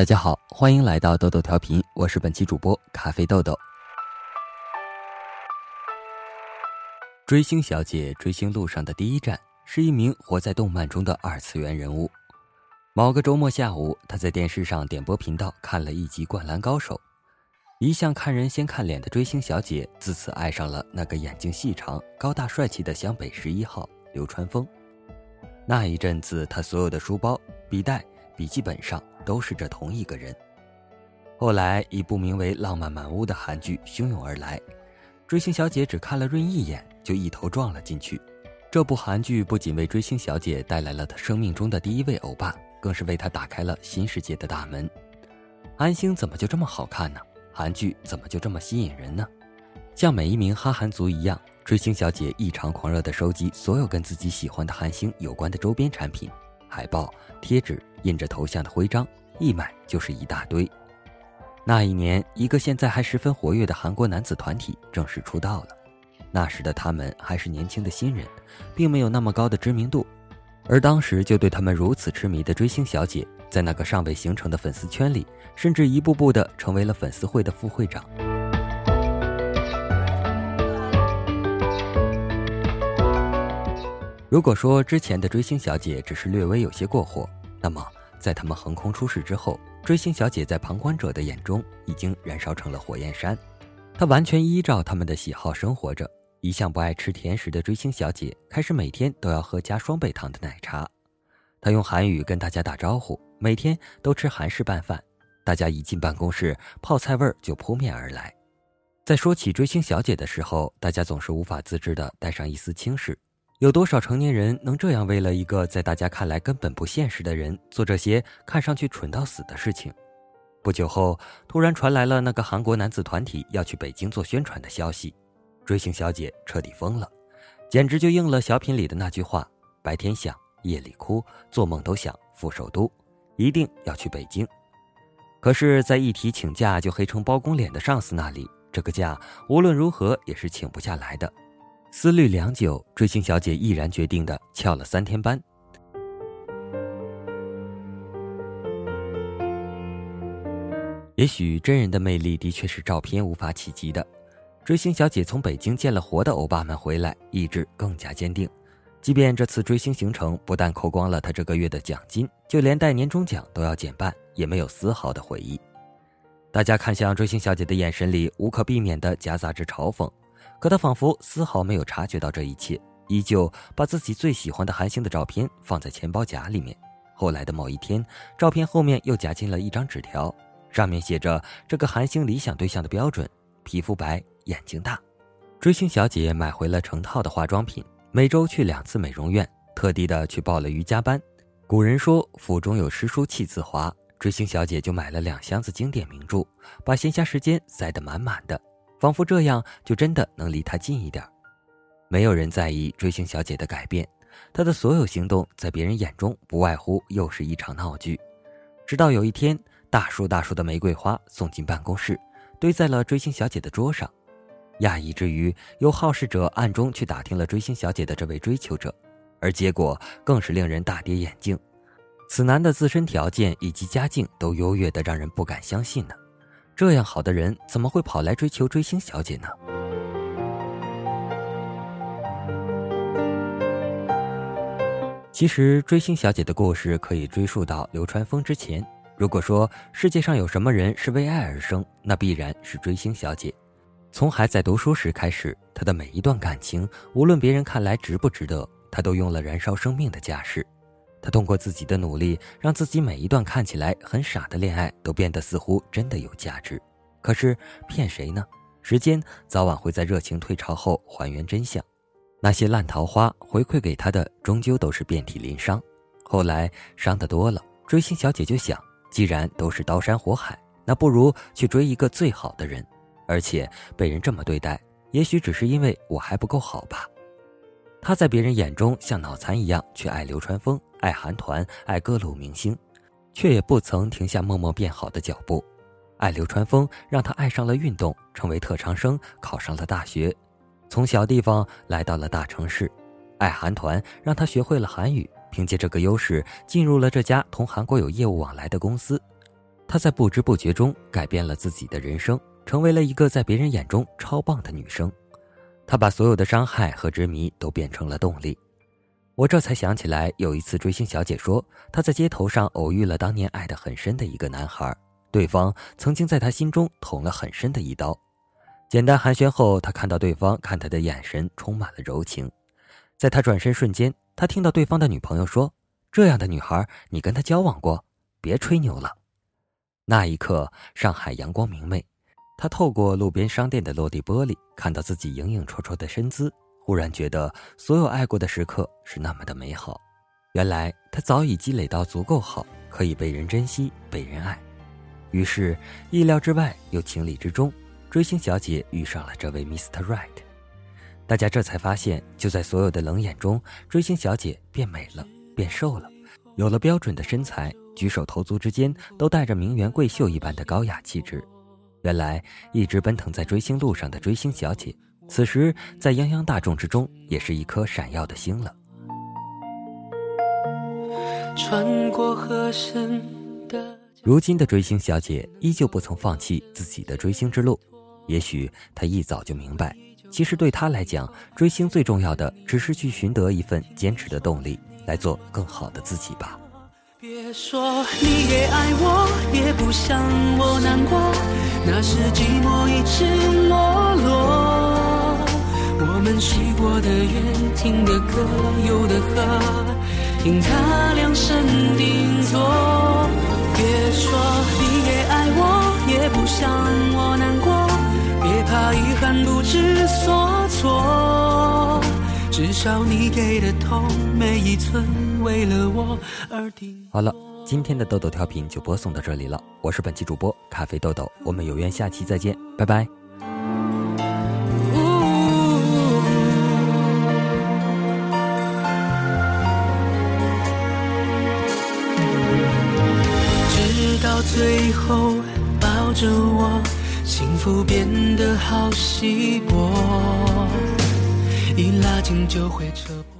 大家好，欢迎来到豆豆调频，我是本期主播咖啡豆豆。追星小姐追星路上的第一站是一名活在动漫中的二次元人物。某个周末下午，她在电视上点播频道看了一集《灌篮高手》，一向看人先看脸的追星小姐自此爱上了那个眼睛细长、高大帅气的湘北十一号流川枫。那一阵子，她所有的书包、笔袋。笔记本上都是这同一个人。后来，一部名为《浪漫满屋》的韩剧汹涌而来，追星小姐只看了润一眼，就一头撞了进去。这部韩剧不仅为追星小姐带来了她生命中的第一位欧巴，更是为她打开了新世界的大门。韩星怎么就这么好看呢？韩剧怎么就这么吸引人呢？像每一名哈韩族一样，追星小姐异常狂热地收集所有跟自己喜欢的韩星有关的周边产品。海报、贴纸、印着头像的徽章，一买就是一大堆。那一年，一个现在还十分活跃的韩国男子团体正式出道了。那时的他们还是年轻的新人，并没有那么高的知名度。而当时就对他们如此痴迷的追星小姐，在那个尚未形成的粉丝圈里，甚至一步步的成为了粉丝会的副会长。如果说之前的追星小姐只是略微有些过火，那么在他们横空出世之后，追星小姐在旁观者的眼中已经燃烧成了火焰山。她完全依照他们的喜好生活着。一向不爱吃甜食的追星小姐开始每天都要喝加双倍糖的奶茶。她用韩语跟大家打招呼，每天都吃韩式拌饭。大家一进办公室，泡菜味儿就扑面而来。在说起追星小姐的时候，大家总是无法自制的带上一丝轻视。有多少成年人能这样为了一个在大家看来根本不现实的人做这些看上去蠢到死的事情？不久后，突然传来了那个韩国男子团体要去北京做宣传的消息，追星小姐彻底疯了，简直就应了小品里的那句话：“白天想，夜里哭，做梦都想赴首都，一定要去北京。”可是，在一提请假就黑成包公脸的上司那里，这个假无论如何也是请不下来的。思虑良久，追星小姐毅然决定的翘了三天班。也许真人的魅力的确是照片无法企及的。追星小姐从北京见了活的欧巴们回来，意志更加坚定。即便这次追星行程不但扣光了她这个月的奖金，就连带年终奖都要减半，也没有丝毫的悔意。大家看向追星小姐的眼神里，无可避免的夹杂着嘲讽。可他仿佛丝毫没有察觉到这一切，依旧把自己最喜欢的韩星的照片放在钱包夹里面。后来的某一天，照片后面又夹进了一张纸条，上面写着这个韩星理想对象的标准：皮肤白、眼睛大。追星小姐买回了成套的化妆品，每周去两次美容院，特地的去报了瑜伽班。古人说“腹中有诗书气自华”，追星小姐就买了两箱子经典名著，把闲暇时间塞得满满的。仿佛这样就真的能离他近一点没有人在意追星小姐的改变，她的所有行动在别人眼中不外乎又是一场闹剧。直到有一天，大束大束的玫瑰花送进办公室，堆在了追星小姐的桌上。讶异之余，有好事者暗中去打听了追星小姐的这位追求者，而结果更是令人大跌眼镜。此男的自身条件以及家境都优越的让人不敢相信呢。这样好的人怎么会跑来追求追星小姐呢？其实追星小姐的故事可以追溯到流川枫之前。如果说世界上有什么人是为爱而生，那必然是追星小姐。从还在读书时开始，她的每一段感情，无论别人看来值不值得，她都用了燃烧生命的架势。他通过自己的努力，让自己每一段看起来很傻的恋爱都变得似乎真的有价值。可是骗谁呢？时间早晚会在热情退潮后还原真相。那些烂桃花回馈给他的，终究都是遍体鳞伤。后来伤得多了，追星小姐就想：既然都是刀山火海，那不如去追一个最好的人。而且被人这么对待，也许只是因为我还不够好吧。他在别人眼中像脑残一样去爱流川枫。爱韩团，爱各路明星，却也不曾停下默默变好的脚步。爱流川枫，让他爱上了运动，成为特长生，考上了大学，从小地方来到了大城市。爱韩团，让他学会了韩语，凭借这个优势进入了这家同韩国有业务往来的公司。她在不知不觉中改变了自己的人生，成为了一个在别人眼中超棒的女生。他把所有的伤害和执迷都变成了动力。我这才想起来，有一次追星小姐说，她在街头上偶遇了当年爱得很深的一个男孩，对方曾经在她心中捅了很深的一刀。简单寒暄后，她看到对方看她的眼神充满了柔情。在她转身瞬间，她听到对方的女朋友说：“这样的女孩，你跟她交往过？别吹牛了。”那一刻，上海阳光明媚，他透过路边商店的落地玻璃，看到自己影影绰绰的身姿。忽然觉得所有爱过的时刻是那么的美好，原来他早已积累到足够好，可以被人珍惜、被人爱。于是意料之外又情理之中，追星小姐遇上了这位 Mr. Right。大家这才发现，就在所有的冷眼中，追星小姐变美了，变瘦了，有了标准的身材，举手投足之间都带着名媛贵秀一般的高雅气质。原来一直奔腾在追星路上的追星小姐。此时，在泱泱大众之中，也是一颗闪耀的星了。穿过河深的，如今的追星小姐依旧不曾放弃自己的追星之路。也许她一早就明白，其实对她来讲，追星最重要的只是去寻得一份坚持的动力，来做更好的自己吧。别说你也爱我，也不想我难过，那是寂寞一直落落。我们许过的愿，听的歌，有的喝，听他量身定做。别说你也爱我，也不想我难过，别怕遗憾不知所措。至少你给的痛，每一寸为了我而定。好了，今天的豆豆调频就播送到这里了。我是本期主播咖啡豆豆，我们有缘下期再见，拜拜。直到最后抱着我，幸福变得好稀薄，一拉近就会扯破。